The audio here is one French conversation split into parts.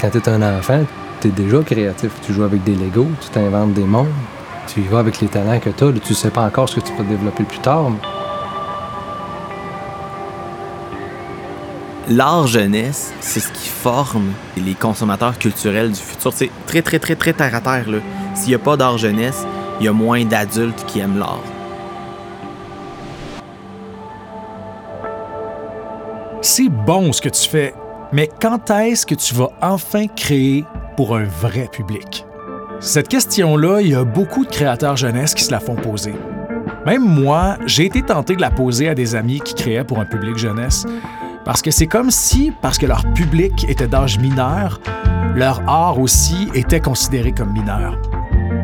quand tu es un enfant, tu es déjà créatif. Tu joues avec des Legos, tu t'inventes des mondes, tu y vas avec les talents que tu as. Tu sais pas encore ce que tu peux développer plus tard. L'art jeunesse, c'est ce qui forme les consommateurs culturels du futur. C'est très, très, très, très terre à terre. S'il n'y a pas d'art jeunesse, il y a moins d'adultes qui aiment l'art. C'est bon ce que tu fais, mais quand est-ce que tu vas enfin créer pour un vrai public? Cette question-là, il y a beaucoup de créateurs jeunesse qui se la font poser. Même moi, j'ai été tenté de la poser à des amis qui créaient pour un public jeunesse, parce que c'est comme si, parce que leur public était d'âge mineur, leur art aussi était considéré comme mineur.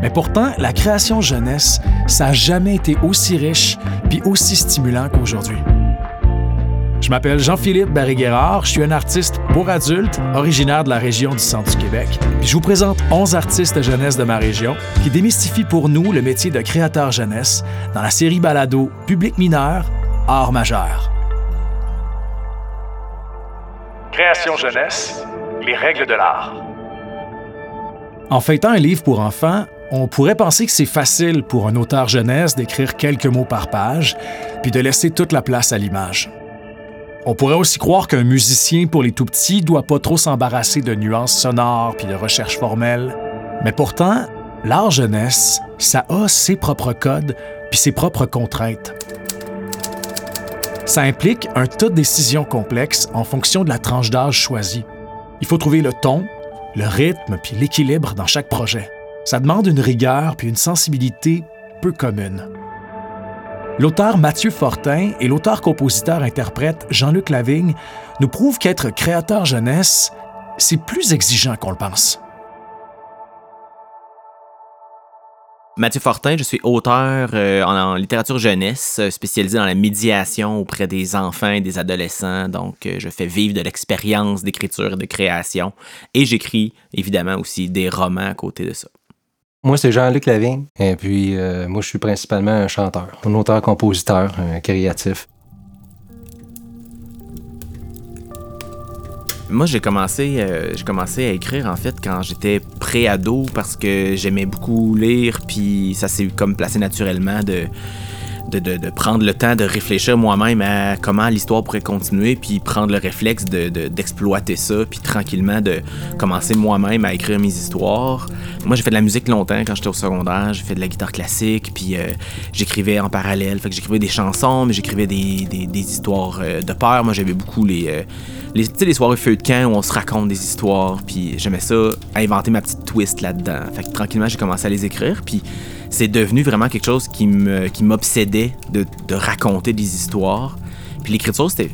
Mais pourtant, la création jeunesse, ça n'a jamais été aussi riche puis aussi stimulant qu'aujourd'hui. Je m'appelle Jean-Philippe Barry-Guerrard, je suis un artiste pour adultes originaire de la région du centre du Québec. Puis je vous présente 11 artistes jeunesse de ma région qui démystifient pour nous le métier de créateur jeunesse dans la série balado Public mineur, art majeur. Création jeunesse, les règles de l'art. En feuilletant un livre pour enfants, on pourrait penser que c'est facile pour un auteur jeunesse d'écrire quelques mots par page, puis de laisser toute la place à l'image. On pourrait aussi croire qu'un musicien pour les tout petits doit pas trop s'embarrasser de nuances sonores puis de recherches formelles. Mais pourtant, l'art jeunesse, ça a ses propres codes puis ses propres contraintes. Ça implique un tas de décisions complexes en fonction de la tranche d'âge choisie. Il faut trouver le ton, le rythme puis l'équilibre dans chaque projet. Ça demande une rigueur puis une sensibilité peu commune. L'auteur Mathieu Fortin et l'auteur-compositeur-interprète Jean-Luc Lavigne nous prouvent qu'être créateur jeunesse, c'est plus exigeant qu'on le pense. Mathieu Fortin, je suis auteur euh, en, littérature jeunesse, euh, spécialisé dans la médiation auprès des enfants et des adolescents. Donc, euh, je fais vivre de l'expérience d'écriture et de création. Et j'écris évidemment aussi des romans à côté de ça. Moi, c'est Jean-Luc Lavigne. Et puis, moi, je suis principalement un chanteur, un auteur-compositeur, un créatif. Moi, j'ai commencé, euh, j'ai commencé à écrire en fait quand j'étais pré-ado parce que j'aimais beaucoup lire, puis ça s'est comme placé naturellement de, de, prendre le temps de réfléchir moi-même à comment l'histoire pourrait continuer, puis prendre le réflexe d'exploiter ça, puis tranquillement de commencer moi-même à écrire mes histoires. Moi, j'ai fait de la musique longtemps quand j'étais au secondaire, j'ai fait de la guitare classique, puis euh, j'écrivais en parallèle, fait que j'écrivais des chansons, mais j'écrivais des, histoires euh, de peur. Moi, j'aimais beaucoup les les, les soirées feu de camp où on se raconte des histoires, puis j'aimais ça, inventer ma petite twist là-dedans. Fait que tranquillement, j'ai commencé à les écrire, puis c'est devenu vraiment quelque chose qui me qui m'obsédait de, de, raconter des histoires. Puis l'écriture, c'était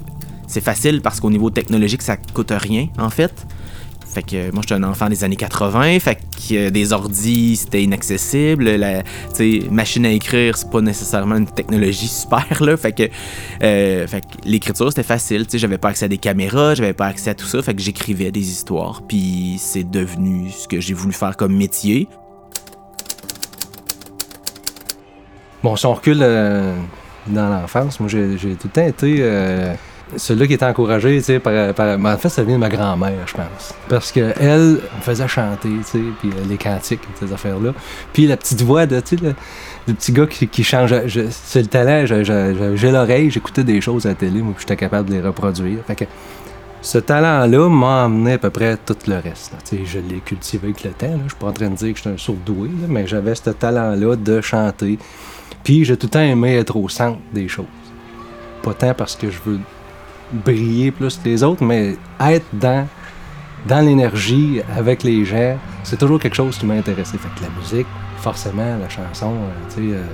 c'est facile parce qu'au niveau technologique, ça coûte rien, en fait. Fait que moi, j'étais un enfant des années 80, fait que euh, des ordis, c'était inaccessible. La machine à écrire, c'est pas nécessairement une technologie super, là. Fait que, euh, que l'écriture, c'était facile. Tu j'avais pas accès à des caméras, j'avais pas accès à tout ça. Fait que j'écrivais des histoires. Puis c'est devenu ce que j'ai voulu faire comme métier. Bon, si on recule euh, dans l'enfance, moi, j'ai tout le temps été celui-là qui était encouragé, tu sais, par, par en fait, ça vient de ma grand-mère, je pense. Parce qu'elle me faisait chanter, tu sais, puis euh, les cantiques, ces affaires-là. Puis la petite voix de, tu sais, le, petit gars qui, qui change. C'est le talent, j'ai l'oreille, j'écoutais des choses à la télé, moi, j'étais capable de les reproduire. Fait que ce talent-là m'a emmené à peu près tout le reste. sais, Je l'ai cultivé avec le temps. Là. Je suis pas en train de dire que j'étais un sourd doué, mais j'avais ce talent-là de chanter. J'ai tout le temps aimé être au centre des choses. Pas tant parce que je veux briller plus que les autres, mais être dans, dans l'énergie avec les gens, c'est toujours quelque chose qui m'a intéressé. Fait que la musique, forcément, la chanson, euh, tu sais, euh,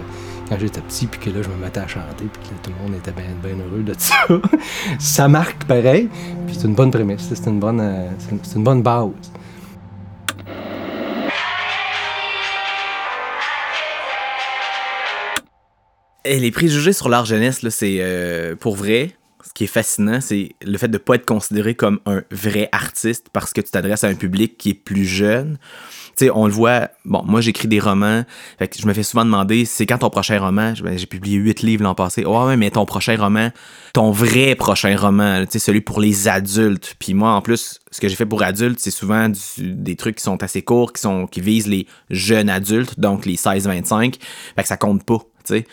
quand j'étais petit, puis que là, je me mettais à chanter, puis que tout le monde était bien ben heureux de ça, ça marque pareil. Puis c'est une bonne prémisse, c'est une bonne, euh, c'est une bonne base. Et les préjugés sur l'art jeunesse, c'est pour vrai ce qui est fascinant, c'est le fait de ne pas être considéré comme un vrai artiste parce que tu t'adresses à un public qui est plus jeune. Tu sais, on le voit, bon, moi j'écris des romans, je me fais souvent demander, c'est quand ton prochain roman? Ben, j'ai publié huit livres l'an passé. Oh ouais, mais ton prochain roman, ton vrai prochain roman, tu sais, celui pour les adultes. Puis moi, en plus, ce que j'ai fait pour adultes, c'est souvent des trucs qui sont assez courts, qui visent les jeunes adultes, donc les 16-25. Fait que ça compte pas, tu sais.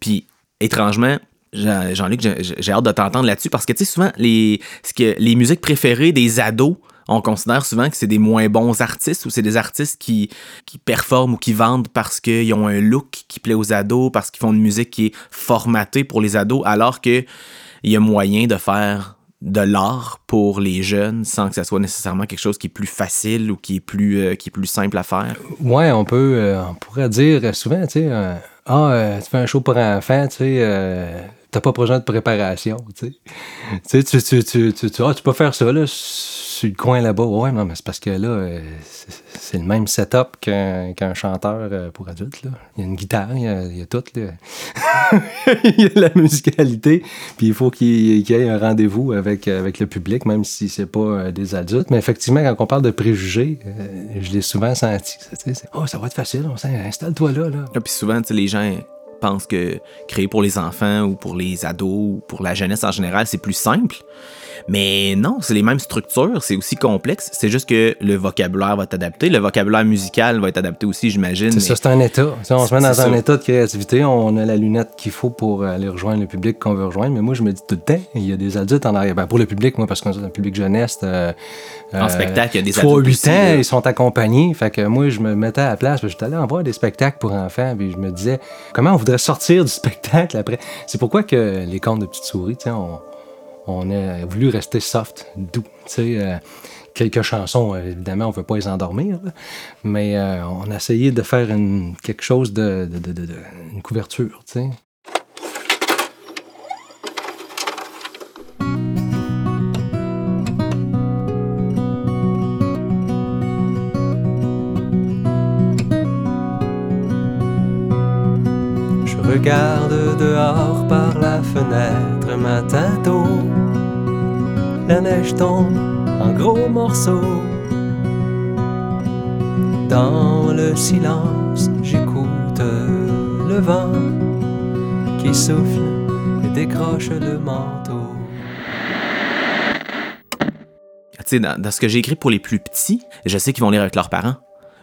Puis, étrangement, Jean-Luc, j'ai hâte de t'entendre là-dessus parce que, tu sais, souvent, les, que, les musiques préférées des ados, on considère souvent que c'est des moins bons artistes ou c'est des artistes qui, qui performent ou qui vendent parce qu'ils ont un look qui plaît aux ados, parce qu'ils font une musique qui est formatée pour les ados, alors qu'il y a moyen de faire de l'art pour les jeunes sans que ça soit nécessairement quelque chose qui est plus facile ou qui est plus, euh, qui est plus simple à faire. Ouais, on peut, euh, on pourrait dire souvent, tu sais, euh, ah, tu fais un show pour enfants, tu sais, t'as pas besoin de préparation, tu sais. tu, tu, tu, tu, ah, tu peux faire ça, là, sur le coin là-bas. Ouais, non, mais c'est parce que là, euh, c'est le même setup qu'un chanteur euh, pour adultes. Là. Il y a une guitare, il y a, tout. Là. il y a la musicalité, puis il faut qu'il ait un rendez-vous avec, avec le public, même si c'est pas euh, des adultes. Mais effectivement, quand on parle de préjugés, je l'ai souvent senti. Oh, ça va être facile, installe-toi là. là. puis souvent, les gens pensent que créer pour les enfants ou pour les ados ou pour la jeunesse en général, c'est plus simple. Mais non, c'est les mêmes structures, c'est aussi complexe. C'est juste que le vocabulaire va être adapté. Le vocabulaire musical va être adapté aussi, j'imagine. C'est ça, c'est un état. on se met dans un état de créativité, on a la lunette qu'il faut pour aller rejoindre le public qu'on veut rejoindre. Mais moi, je me dis tout le temps, il y a des adultes en arrière. Ben, pour le public, moi, parce qu'on est un public jeunesse. Euh, en spectacle, il y a des adultes. 8 ans, ils sont accompagnés. Fait que moi, je me mettais à la place. J'étais allé en voir des spectacles pour enfants. Puis je me disais, comment on voudrait sortir du spectacle après? C'est pourquoi que les contes de petites souris, on on a voulu rester soft, doux. Euh, quelques chansons, évidemment, on ne veut pas les endormir, mais euh, on a essayé de faire une, quelque chose de, une couverture. Je regarde dehors par la fenêtre matin tôt la neige tombe en gros morceaux. Dans le silence, j'écoute le vent qui souffle et décroche le manteau. Tu sais, dans, ce que j'ai écrit pour les plus petits, je sais qu'ils vont lire avec leurs parents.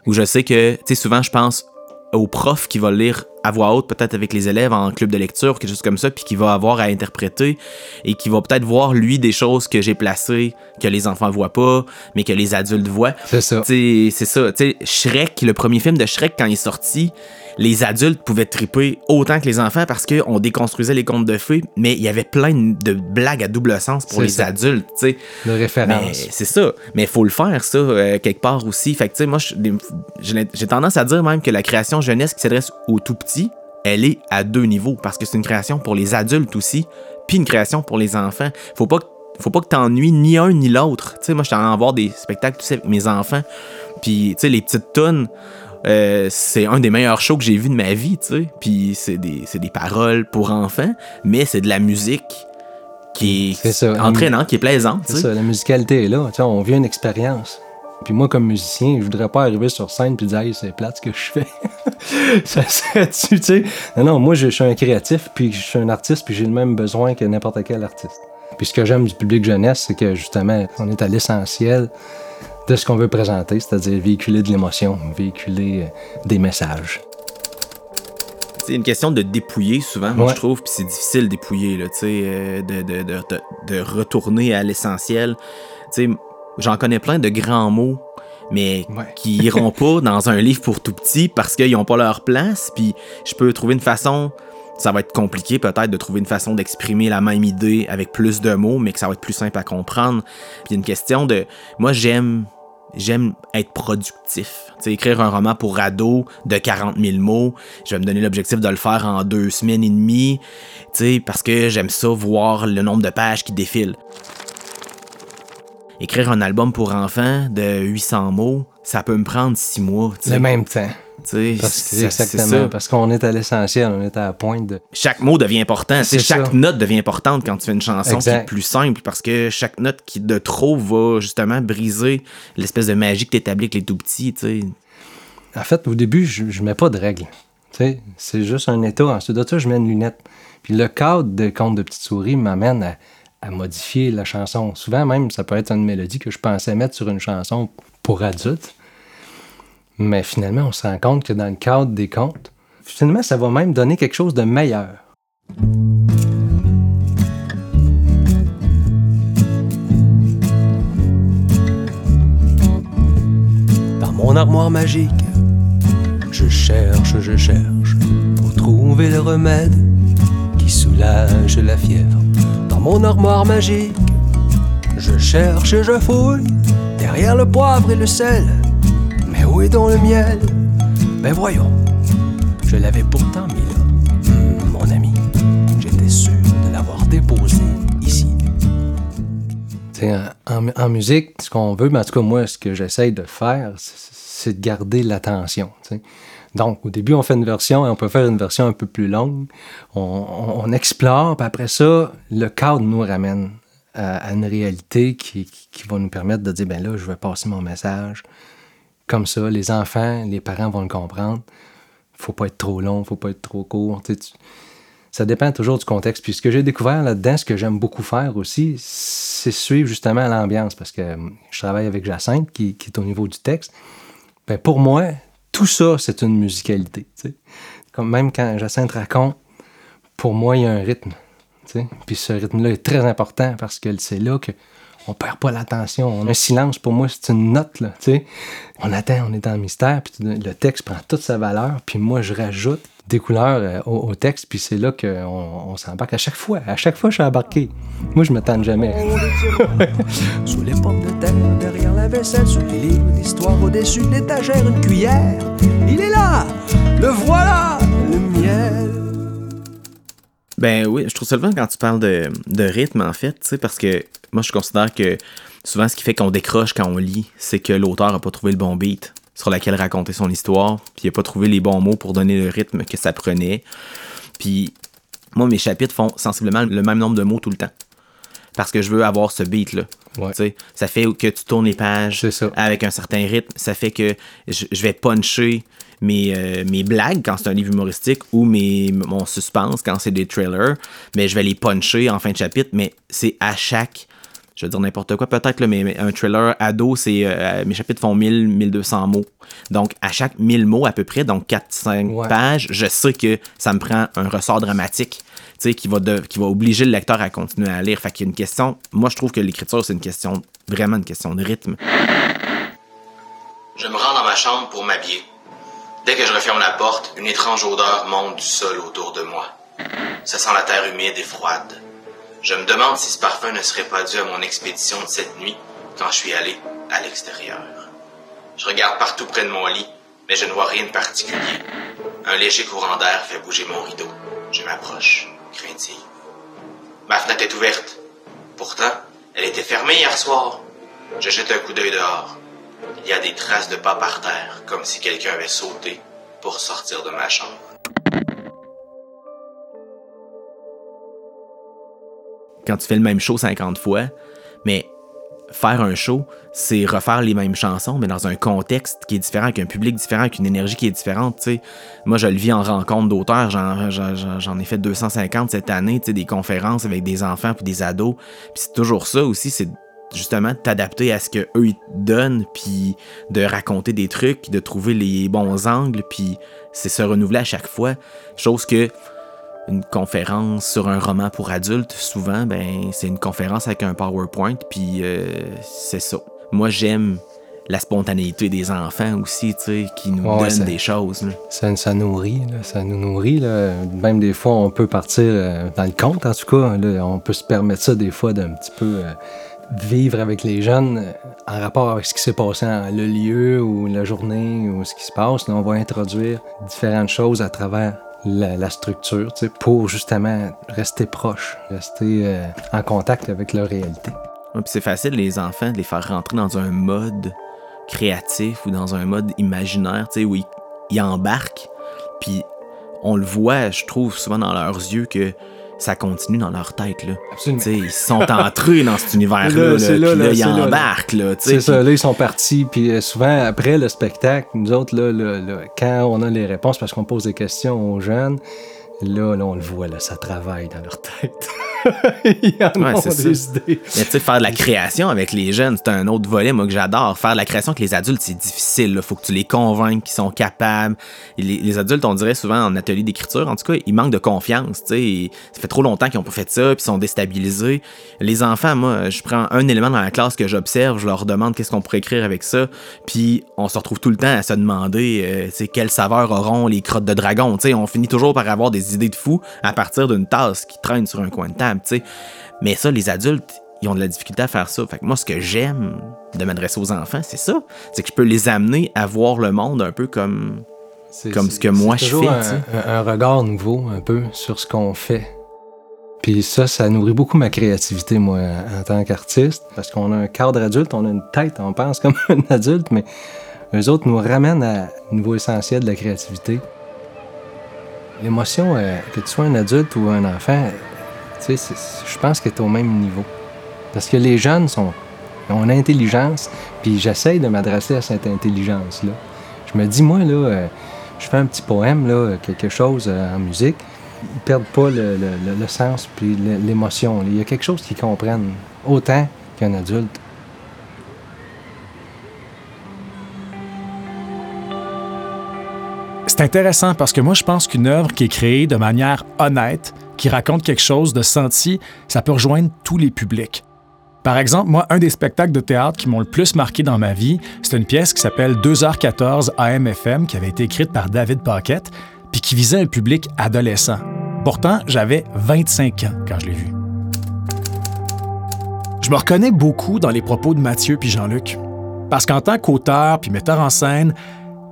Ou je sais que, tu sais, souvent je pense aux profs qui vont lire à voix haute, peut-être avec les élèves en club de lecture, quelque chose comme ça, puis qui va avoir à interpréter et qui va peut-être voir, lui, des choses que j'ai placées, que les enfants voient pas, mais que les adultes voient. C'est ça. C'est ça. sais, Shrek, le premier film de Shrek, quand il est sorti, les adultes pouvaient triper autant que les enfants parce qu'on déconstruisait les contes de fées, mais il y avait plein de blagues à double sens pour les adultes, tu sais. De référence. C'est ça. Mais il faut le faire, ça, euh, quelque part aussi. Fait que, tu sais, moi, j'ai tendance à dire même que la création jeunesse qui s'adresse aux tout petits, elle est à deux niveaux parce que c'est une création pour les adultes aussi, puis une création pour les enfants. Faut pas faut pas que t'ennuies ni un ni l'autre. Tu sais, moi, je en voir des spectacles tu sais, avec mes enfants. Puis, tu sais, les petites tonnes, euh, c'est un des meilleurs shows que j'ai vu de ma vie, tu sais. Puis, c'est des, des paroles pour enfants, mais c'est de la musique qui est, entraînante, qui est plaisante. C'est ça, la musicalité est là. Tu sais, on vit une expérience. Puis moi, comme musicien, je voudrais pas arriver sur scène puis dire hey, c'est plate ce que je fais. ça serait-tu, tu sais? Non, non, moi, je, suis un créatif, puis je suis un artiste, puis j'ai le même besoin que n'importe quel artiste. Puis ce que j'aime du public jeunesse, c'est que justement, on est à l'essentiel de ce qu'on veut présenter, c'est-à-dire véhiculer de l'émotion, véhiculer euh, des messages. C'est une question de dépouiller souvent, moi je trouve, puis c'est difficile de dépouiller, là, euh, de, de, de, de, retourner à l'essentiel. J'en connais plein de grands mots, mais qui iront pas dans un livre pour tout petit parce qu'ils n'ont pas leur place. Puis je peux trouver une façon. Ça va être compliqué peut-être de trouver une façon d'exprimer la même idée avec plus de mots, mais que ça va être plus simple à comprendre. Puis une question de. Moi, j'aime j'aime être productif. sais, écrire un roman pour ado de 40 000 mots, je vais me donner l'objectif de le faire en deux semaines et demie, parce que j'aime ça voir le nombre de pages qui défilent écrire un album pour enfants de 800 mots, ça peut me prendre six mois. Le même temps. Parce exactement, parce qu'on est à l'essentiel, on est à la pointe de... Chaque mot devient important, chaque note devient importante quand tu fais une chanson qui est plus simple, parce que chaque note qui de trop va justement briser l'espèce de magie que tu établis avec les tout petits. En fait, au début, je, je mets pas de règles. C'est juste un état. Ensuite de ça, je mets une lunette. Puis le cadre de Conte de Petite Souris m'amène à, à, modifier la chanson. Souvent même, ça peut être une mélodie que je pensais mettre sur une chanson pour adultes. Mais finalement, on se rend compte que dans le cadre des contes, finalement, ça va même donner quelque chose de meilleur. Dans mon armoire magique, je cherche, je cherche pour trouver le remède qui soulage la fièvre. Dans mon armoire magique, je cherche et je fouille derrière le poivre et le sel où est donc le miel Ben voyons, je l'avais pourtant mis là. Hmm, mon ami, j'étais sûr de l'avoir déposé ici. En, en, musique, ce qu'on veut, mais en tout cas, moi, ce que j'essaye de faire, c'est de garder l'attention. Donc, au début, on fait une version et on peut faire une version un peu plus longue. On, explore, puis après ça, le cadre nous ramène à, une réalité qui, qui, va nous permettre de dire, ben là, je vais passer mon message comme ça. Les enfants, les parents vont le comprendre. Faut pas être trop long, faut pas être trop court. Ça dépend toujours du contexte. Puis ce que j'ai découvert là-dedans, ce que j'aime beaucoup faire aussi, c'est suivre justement l'ambiance. Parce que je travaille avec Jacinthe, qui, est au niveau du texte. Ben pour moi, tout ça, c'est une musicalité. Même quand Jacinthe raconte, pour moi, il y a un rythme. Puis ce rythme-là est très important parce que c'est là que on perd pas l'attention. Un silence, pour moi, c'est une note, là, tu sais. On attend, on est dans le mystère, puis le texte prend toute sa valeur, puis moi, je rajoute des couleurs euh, au, texte, puis c'est là qu'on on, s'embarque à chaque fois. À chaque fois, je suis embarqué. Moi, je me tente jamais. sous les pommes de terre, derrière la vaisselle, sous les livres d'histoire, au-dessus de l'étagère, une cuillère. Il est là! Le voilà! Le miel! Ben oui, je trouve ça le fun quand tu parles de, de rythme, en fait, tu sais, parce que moi, je considère que souvent, ce qui fait qu'on décroche quand on lit, c'est que l'auteur n'a pas trouvé le bon beat sur lequel raconter son histoire, puis il n'a pas trouvé les bons mots pour donner le rythme que ça prenait. Puis moi, mes chapitres font sensiblement le même nombre de mots tout le temps. Parce que je veux avoir ce beat-là. Ça fait que tu tournes les pages avec un certain rythme. Ça fait que je, vais puncher mes, euh, mes blagues quand c'est un livre humoristique ou mes, mon suspense quand c'est des trailers. Mais je vais les puncher en fin de chapitre. Mais c'est à chaque je vais dire n'importe quoi peut-être, mais un trailer ado, c'est euh, mes chapitres font 1000, 1200 mots. Donc, à chaque 1000 mots à peu près, donc 4-5 pages, je sais que ça me prend un ressort dramatique qui va, qui va obliger le lecteur à continuer à lire. Fait qu'il y a une question, moi je trouve que l'écriture, c'est une question, vraiment une question de rythme. Je me rends dans ma chambre pour m'habiller. Dès que je referme la porte, une étrange odeur monte du sol autour de moi. Ça sent la terre humide et froide. Je me demande si ce parfum ne serait pas dû à mon expédition de cette nuit quand je suis allé à l'extérieur. Je regarde partout près de mon lit, mais je ne vois rien de particulier. Un léger courant d'air fait bouger mon rideau. Je m'approche, craintive. Ma fenêtre est ouverte. Pourtant, elle était fermée hier soir. Je jette un coup d'œil dehors. Il y a des traces de pas par terre, comme si quelqu'un avait sauté pour sortir de ma chambre. Quand tu fais le même show 50 fois, mais faire un show, c'est refaire les mêmes chansons, mais dans un contexte qui est différent, avec un public différent, avec une énergie qui est différente. Moi, je le vis en rencontre d'auteurs. J'en ai fait 250 cette année, des conférences avec des enfants puis des ados. C'est toujours ça aussi, c'est justement t'adapter à ce que eux ils donnent, puis de raconter des trucs, de trouver les bons angles, puis c'est se renouveler à chaque fois. Chose que une conférence sur un roman pour adultes, souvent, ben, c'est une conférence avec un PowerPoint, puis euh, c'est ça. Moi, j'aime la spontanéité des enfants aussi, tu sais, qui nous donnent des choses. Ça, ça, nourrit, ça nous nourrit. Là. Même des fois, on peut partir euh, dans le compte, en tout cas. on peut se permettre ça des fois d'un petit peu euh, vivre avec les jeunes en rapport avec ce qui s'est passé, le lieu ou la journée ou ce qui se passe. on va introduire différentes choses à travers la, structure pour justement rester proche, rester euh, en contact avec leur réalité. c'est facile, les enfants, de les faire rentrer dans un mode créatif ou dans un mode imaginaire où ils, ils embarquent, puis on le voit, je trouve, souvent dans leurs yeux que ça continue dans leur tête. Là. Ils sont entrés dans cet univers-là, puis là, ils embarquent. C'est ça, là, ils sont partis, puis euh, souvent, après le spectacle, nous autres, là, quand on a les réponses, parce qu'on pose des questions aux jeunes, Là, là, on le voit, là, ça travaille dans leur tête. Ils en ouais, ont des idées. Mais tu sais, faire de la création avec les jeunes, c'est un autre volet, moi, que j'adore. Faire de la création avec les adultes, c'est difficile. Il faut que tu les convainques qu'ils sont capables. Les, adultes, on dirait souvent en atelier d'écriture, en tout cas, ils manquent de confiance. Tu sais, ça fait trop longtemps qu'ils n'ont pas fait ça, puis sont déstabilisés. Les enfants, moi, je prends un élément dans la classe que j'observe, je leur demande qu'est-ce qu'on pourrait écrire avec ça, puis on se retrouve tout le temps à se demander, euh, tu sais, quelle saveur auront les crottes de dragon. Tu sais, on finit toujours par avoir des idées de fou à partir d'une tasse qui traîne sur un coin de table, tu sais. Mais ça, les adultes, ils ont de la difficulté à faire ça. Fait que moi, ce que j'aime de m'adresser aux enfants, c'est ça. C'est que je peux les amener à voir le monde un peu comme, comme ce que moi je fais. Un, un, regard nouveau, un peu, sur ce qu'on fait. Puis ça, ça nourrit beaucoup ma créativité, moi, en tant qu'artiste. Parce qu'on a un cadre adulte, on a une tête, on pense comme un adulte, mais eux autres nous ramènent à un niveau essentiel de la créativité. L'émotion, euh, que tu sois un adulte ou un enfant, tu sais, je pense que tu es au même niveau. Parce que les jeunes sont, ont une intelligence, puis j'essaye de m'adresser à cette intelligence-là. Je me dis, moi, là, euh, je fais un petit poème, là, quelque chose euh, en musique, ils perdent pas le, le sens puis l'émotion. Il y a quelque chose qu'ils comprennent autant qu'un adulte. C'est intéressant parce que moi, je pense qu'une œuvre qui est créée de manière honnête, qui raconte quelque chose de senti, ça peut rejoindre tous les publics. Par exemple, moi, un des spectacles de théâtre qui m'ont le plus marqué dans ma vie, c'est une pièce qui s'appelle 2h14 AMFM, qui avait été écrite par David Paquette, puis qui visait un public adolescent. Pourtant, j'avais 25 ans quand je l'ai vu. Je me reconnais beaucoup dans les propos de Mathieu puis Jean-Luc. Parce qu'en tant qu'auteur puis metteur en scène,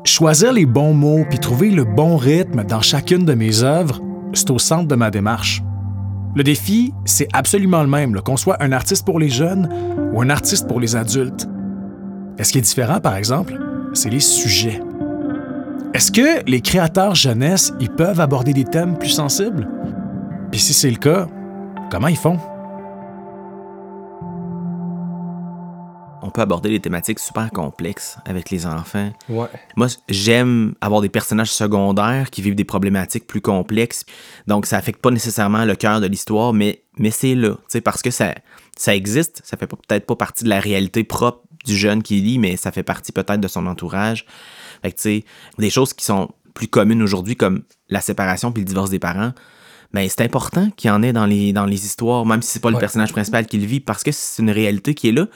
Choisir les bons mots puis trouver le bon rythme dans chacune de mes œuvres, c'est au centre de ma démarche. Le défi, c'est absolument le même, qu'on soit un artiste pour les jeunes ou un artiste pour les adultes. est ce qui est différent, par exemple, c'est les sujets. Est-ce que les créateurs jeunesse, ils peuvent aborder des thèmes plus sensibles? Puis si c'est le cas, comment ils font? On peut aborder des thématiques super complexes avec les enfants. Ouais. Moi, j'aime avoir des personnages secondaires qui vivent des problématiques plus complexes. Donc, ça affecte pas nécessairement le cœur de l'histoire, mais, mais c'est là. Parce que ça, ça existe. Ça fait peut-être pas partie de la réalité propre du jeune qui lit, mais ça fait partie peut-être de son entourage. Fait que, tu sais, des choses qui sont plus communes aujourd'hui, comme la séparation puis le divorce des parents, mais ben, c'est important qu'il y en ait dans les, dans les histoires, même si c'est pas le personnage principal qui le vit, parce que c'est une réalité qui est là.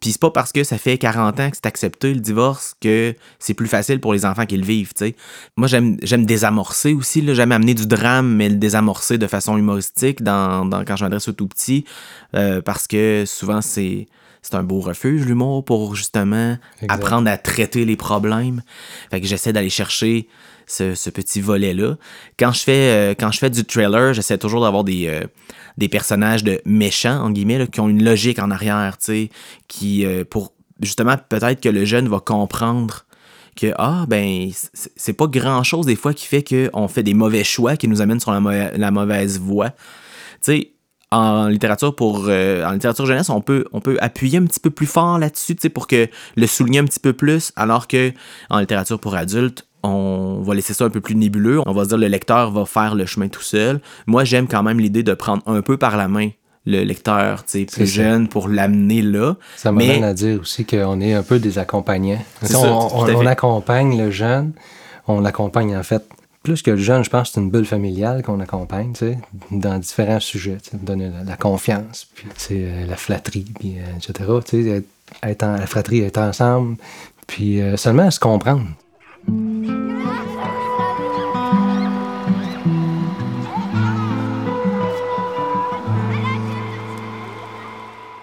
Puis c'est pas parce que ça fait 40 ans que c'est accepté le divorce que c'est plus facile pour les enfants qui le vivent, tu sais. Moi, j'aime, j'aime désamorcer aussi, là. J'aime amener du drame, mais le désamorcer de façon humoristique dans, dans quand je m'adresse aux tout petits, euh, parce que souvent, c'est, c'est un beau refuge, l'humour, pour justement apprendre à traiter les problèmes. Fait que j'essaie d'aller chercher ce, petit volet-là. Quand je fais euh, quand je fais du trailer, j'essaie toujours d'avoir des, euh, des personnages de méchants, en guillemets, qui ont une logique en arrière, tu sais, qui, euh, pour justement, peut-être que le jeune va comprendre que, ah, ben, c'est pas grand-chose des fois qui fait qu'on fait des mauvais choix qui nous amènent sur la, mauvaise voie. Tu sais, en littérature pour en littérature jeunesse, on peut on peut appuyer un petit peu plus fort là-dessus, tu pour que le souligner un petit peu plus, alors que en littérature pour adultes, on va laisser ça un peu plus nébuleux. On va se dire le lecteur va faire le chemin tout seul. Moi, j'aime quand même l'idée de prendre un peu par la main le lecteur plus jeune pour l'amener là. Ça m'amène à dire aussi qu'on est un peu des accompagnants. on, accompagne le jeune, on l'accompagne en fait. Plus que le jeune, je pense que c'est une bulle familiale qu'on accompagne, dans différents sujets, donner la, confiance, puis euh, la flatterie, puis, euh, etc. Être, en, la fratrie, être ensemble, puis euh, seulement se comprendre.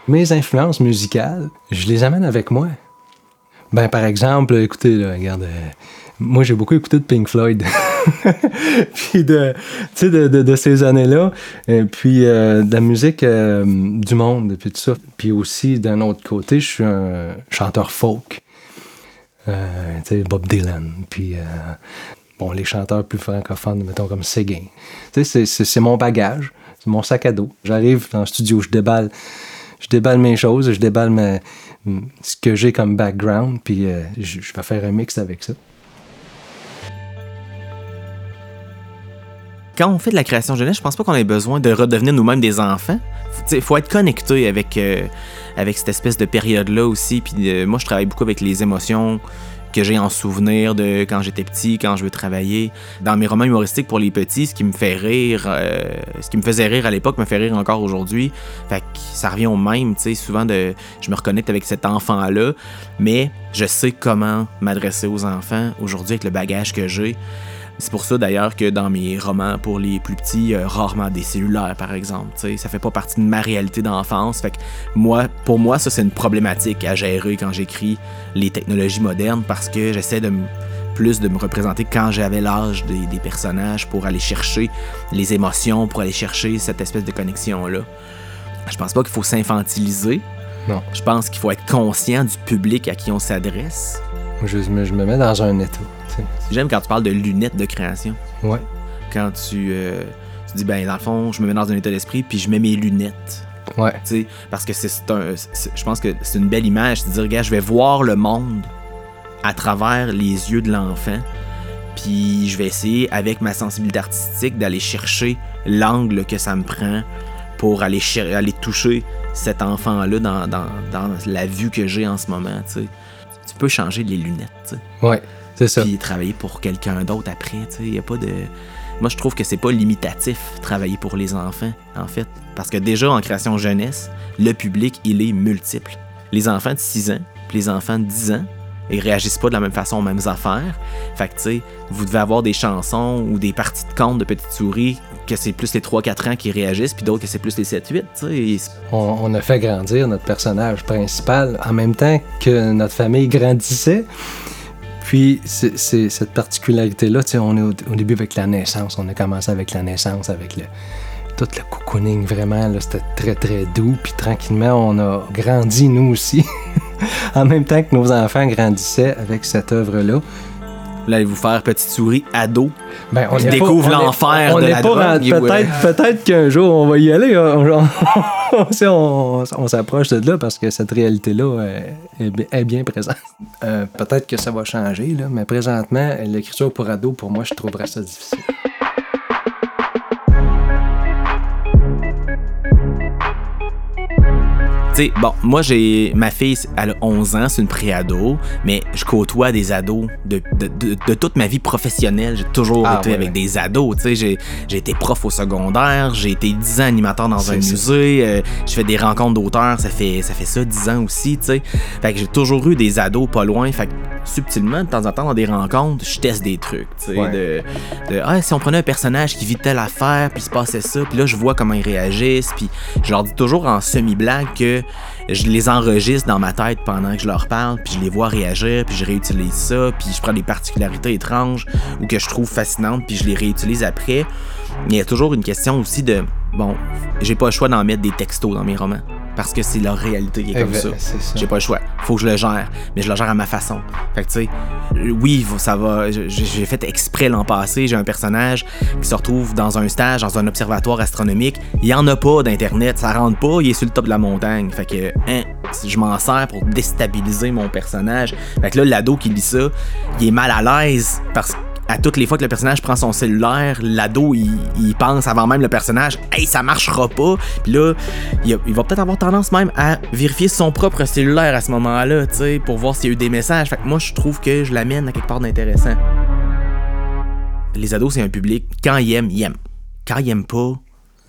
Mes influences musicales, je les amène avec moi. Ben, par exemple, écoutez, regarde, euh, moi j'ai beaucoup écouté de Pink Floyd. puis de, ces années-là, puis euh, de la musique euh, du monde, puis tout ça. Puis aussi, d'un autre côté, je suis un chanteur folk. Euh, Bob Dylan, puis bon, les chanteurs plus francophones, mettons comme Séguin. C'est mon bagage, c'est mon sac à dos. J'arrive dans le studio, je déballe, je déballe mes choses, je déballe ce que j'ai comme background, puis je, je vais faire un mix avec ça. Quand on fait de la création jeunesse, je pense pas qu'on ait besoin de redevenir nous-mêmes des enfants. Il faut être connecté avec, euh, avec cette espèce de période-là aussi. Puis euh, moi, je travaille beaucoup avec les émotions que j'ai en souvenir de quand j'étais petit, quand je veux travailler. Dans mes romans humoristiques pour les petits, ce qui me fait rire, euh, ce qui me faisait rire à l'époque me fait rire encore aujourd'hui. Fait que ça revient au même, souvent de, je me reconnecte avec cet enfant-là, mais je sais comment m'adresser aux enfants aujourd'hui avec le bagage que j'ai. C'est pour ça d'ailleurs que dans mes romans pour les plus petits, euh, rarement des cellulaires par exemple. sais, ça fait pas partie de ma réalité d'enfance. Fait que moi, pour moi, ça c'est une problématique à gérer quand j'écris les technologies modernes parce que j'essaie de plus de me représenter quand j'avais l'âge des, des, personnages pour aller chercher les émotions, pour aller chercher cette espèce de connexion-là. Je pense pas qu'il faut s'infantiliser. Non. Je pense qu'il faut être conscient du public à qui on s'adresse. Je, je me mets dans un état. J'aime quand tu parles de lunettes de création. Ouais. Quand tu, euh, tu dis, ben, dans le fond, je me mets dans un état d'esprit, puis je mets mes lunettes. Ouais. sais, parce que c'est un. Je pense que c'est une belle image. de dire, regarde, je vais voir le monde à travers les yeux de l'enfant. Puis je vais essayer, avec ma sensibilité artistique, d'aller chercher l'angle que ça me prend pour aller, aller toucher cet enfant-là dans, dans, dans, la vue que j'ai en ce moment. sais. Tu peux changer les lunettes. Ouais. C'est ça. Puis travailler pour quelqu'un d'autre après, tu sais, il y a pas de moi je trouve que c'est pas limitatif travailler pour les enfants en fait parce que déjà en création jeunesse, le public, il est multiple. Les enfants de 6 ans, puis les enfants de 10 ans, ils réagissent pas de la même façon aux mêmes affaires. Fait que, tu sais, vous devez avoir des chansons ou des parties de contes de petites souris que c'est plus les 3-4 ans qui réagissent, puis d'autres que c'est plus les 7-8. On, on, a fait grandir notre personnage principal en même temps que notre famille grandissait. Puis, c'est cette particularité-là, on est au, début avec la naissance. On a commencé avec la naissance, avec le, tout le cocooning, vraiment. C'était très, très doux. Puis, tranquillement, on a grandi, nous aussi, en même temps que nos enfants grandissaient avec cette œuvre-là. Là, allez-vous faire petite souris ado. Ben, on découvre l'enfer de la drogue. Peut-être, peut-être qu'un jour on va y aller. On, on, s'approche de là parce que cette réalité-là est, bien présente. Euh, peut-être que ça va changer, mais présentement, l'écriture pour ado, pour moi, je trouverais ça difficile. Sais, bon, moi, j'ai. Ma fille, elle a 11 ans, c'est une préado, mais je côtoie des ados de, de, toute ma vie professionnelle. J'ai toujours ah, été avec des ados. Tu sais, j'ai été prof au secondaire, j'ai été 10 ans animateur dans un musée, euh, je fais des rencontres d'auteurs, ça fait, ça fait ça 10 ans aussi, tu sais. Fait que j'ai toujours eu des ados pas loin. Fait que subtilement, de temps en temps, dans des rencontres, je teste des trucs, tu sais. De, de, ah, si on prenait un personnage qui vit telle affaire, puis se passait ça, puis là, je vois comment ils réagissent, puis je leur dis toujours en semi-blague que je les enregistre dans ma tête pendant que je leur parle, puis je les vois réagir, puis je réutilise ça, puis je prends des particularités étranges ou que je trouve fascinantes, puis je les réutilise après. Mais il y a toujours une question aussi de bon, j'ai pas le choix d'en mettre des textos dans mes romans parce que c'est leur réalité qui est comme ça. J'ai pas le choix. Faut que je le gère, mais je le gère à ma façon. Fait que tu sais, oui, ça va. J'ai fait exprès l'an passé. J'ai un personnage qui se retrouve dans un stage, dans un observatoire astronomique. Il y en a pas d'internet, ça rentre pas. Il est sur le top de la montagne. Fait que, hein, je m'en sers pour déstabiliser mon personnage. Fait que là, l'ado qui lit ça, il est mal à l'aise parce que à toutes les fois que le personnage prend son cellulaire, l'ado, il, pense avant même le personnage, hey, ça marchera pas. Puis là, il, va peut-être avoir tendance même à vérifier son propre cellulaire à ce moment-là, tu sais, pour voir s'il y a eu des messages. Fait que moi, je trouve que je l'amène à quelque part d'intéressant. Les ados, c'est un public, quand ils aiment, ils aiment. Quand ils aiment pas,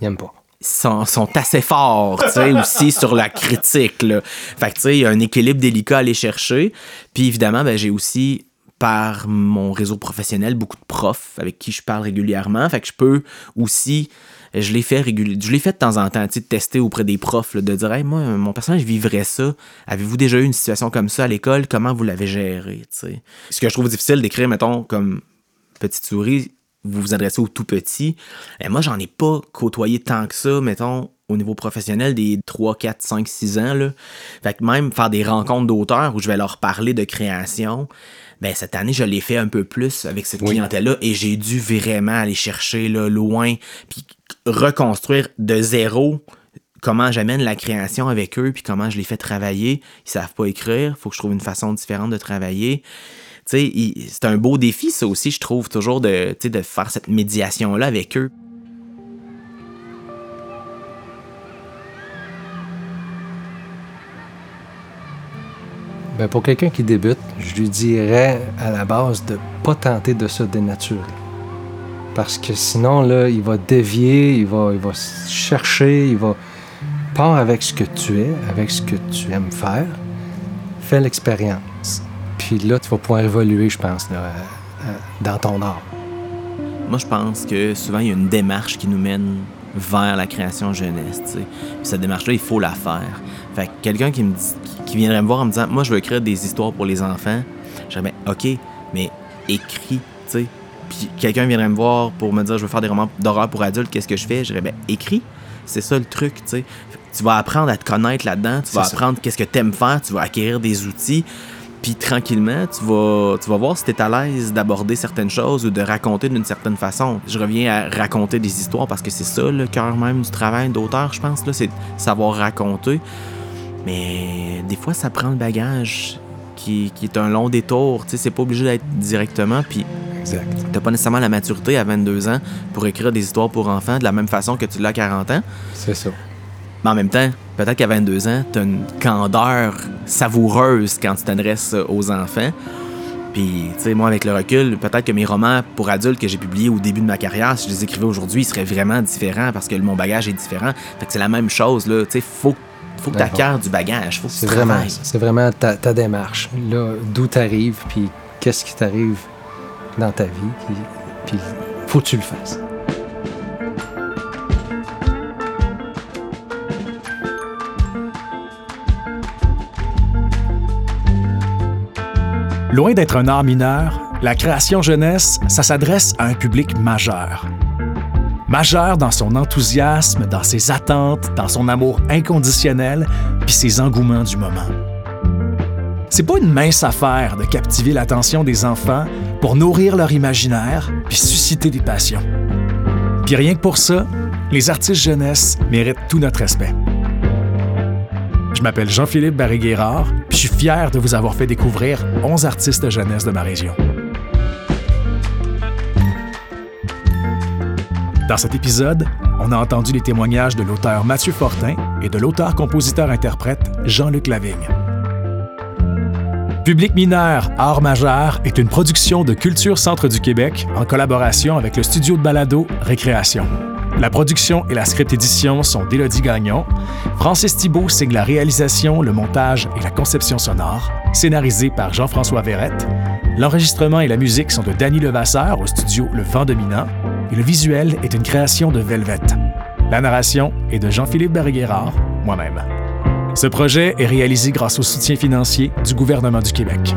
ils aiment pas. Ils sont, sont, assez forts, tu sais, aussi sur la critique, là. Fait que, tu sais, il y a un équilibre délicat à aller chercher. Puis évidemment, ben, j'ai aussi par mon réseau professionnel, beaucoup de profs avec qui je parle régulièrement. Fait que je peux aussi, je l'ai fait régulièrement, je l'ai fait de temps en temps, de tester auprès des profs, de dire, hey, moi, mon personnage vivrait ça. Avez-vous déjà eu une situation comme ça à l'école? Comment vous l'avez géré? Ce que je trouve difficile d'écrire, mettons, comme Petite souris, vous vous adressez au tout petit. Et moi, j'en ai pas côtoyé tant que ça, mettons, au niveau professionnel des 3, 4, 5, 6 ans. Là. Fait que même faire des rencontres d'auteurs où je vais leur parler de création, ben cette année, je l'ai fait un peu plus avec cette clientèle-là et j'ai dû vraiment aller chercher là, loin, puis reconstruire de zéro comment j'amène la création avec eux, puis comment je les fais travailler. Ils savent pas écrire, faut que je trouve une façon différente de travailler. C'est un beau défi, ça aussi, je trouve, toujours de, de faire cette médiation-là avec eux. Ben pour quelqu'un qui débute, je lui dirais à la base de pas tenter de se dénaturer. Parce que sinon, là, il va dévier, il va, il va chercher, il va. Part avec ce que tu es, avec ce que tu aimes faire, fais l'expérience. Puis là, tu vas pouvoir évoluer, je pense, euh, euh, dans ton art. Moi, je pense que souvent, il y a une démarche qui nous mène vers la création jeunesse. Puis cette démarche-là, il faut la faire. Fait que quelqu'un qui me dit, qui viendrait me voir en me disant Moi, je veux écrire des histoires pour les enfants, je dirais OK, mais écris, tu sais. Puis quelqu'un viendrait me voir pour me dire Je veux faire des romans d'horreur pour adultes, qu'est-ce que je fais? Je dirais Ben, écris. C'est ça le truc, tu sais. Tu vas apprendre à te connaître là-dedans, tu vas apprendre qu'est-ce que tu aimes faire, tu vas acquérir des outils. Puis tranquillement, tu vas, tu vas voir si tu es à l'aise d'aborder certaines choses ou de raconter d'une certaine façon. Je reviens à raconter des histoires parce que c'est ça le cœur même du travail d'auteur, je pense, là, c'est savoir raconter. Mais des fois, ça prend le bagage qui, est un long détour. Tu sais, c'est pas obligé d'être directement. Puis, exact. t'as pas nécessairement la maturité à 22 ans pour écrire des histoires pour enfants de la même façon que tu l'as à 40 ans. C'est ça. Mais en même temps, peut-être qu'à 22 ans, t'as une candeur savoureuse quand tu t'adresses aux enfants. Puis, tu sais, moi, avec le recul, peut-être que mes romans pour adultes que j'ai publiés au début de ma carrière, si je les écrivais aujourd'hui, ils seraient vraiment différents parce que mon bagage est différent. Fait que c'est la même chose, là. Tu sais, faut faut que tu acquières du bagage. Faut que c'est vraiment, c'est vraiment ta, ta démarche. Là, d'où tu arrives, puis qu'est-ce qui t'arrive dans ta vie, puis, puis faut que tu le fasses. Loin d'être un art mineur, la création jeunesse, ça s'adresse à un public majeur majeur dans son enthousiasme, dans ses attentes, dans son amour inconditionnel, puis ses engouements du moment. C'est pas une mince affaire de captiver l'attention des enfants pour nourrir leur imaginaire puis susciter des passions. Puis rien que pour ça, les artistes jeunesse méritent tout notre respect. Je m'appelle Jean-Philippe Barré-Guérard, puis je suis fier de vous avoir fait découvrir 11 artistes jeunesse de ma région. Dans cet épisode, on a entendu les témoignages de l'auteur Mathieu Fortin et de l'auteur-compositeur-interprète Jean-Luc Lavigne. Public mineur, art majeur est une production de Culture Centre du Québec en collaboration avec le studio de balado Récréation. La production et la script édition sont d'Élodie Gagnon. Francis Thibault signe la réalisation, le montage et la conception sonore, scénarisé par Jean-François Verrette. L'enregistrement et la musique sont de Danny Levasseur au studio Le Vent Dominant et le visuel est une création de Velvet. La narration est de Jean-Philippe Barré-Guérard, moi-même. Ce projet est réalisé grâce au soutien financier du gouvernement du Québec.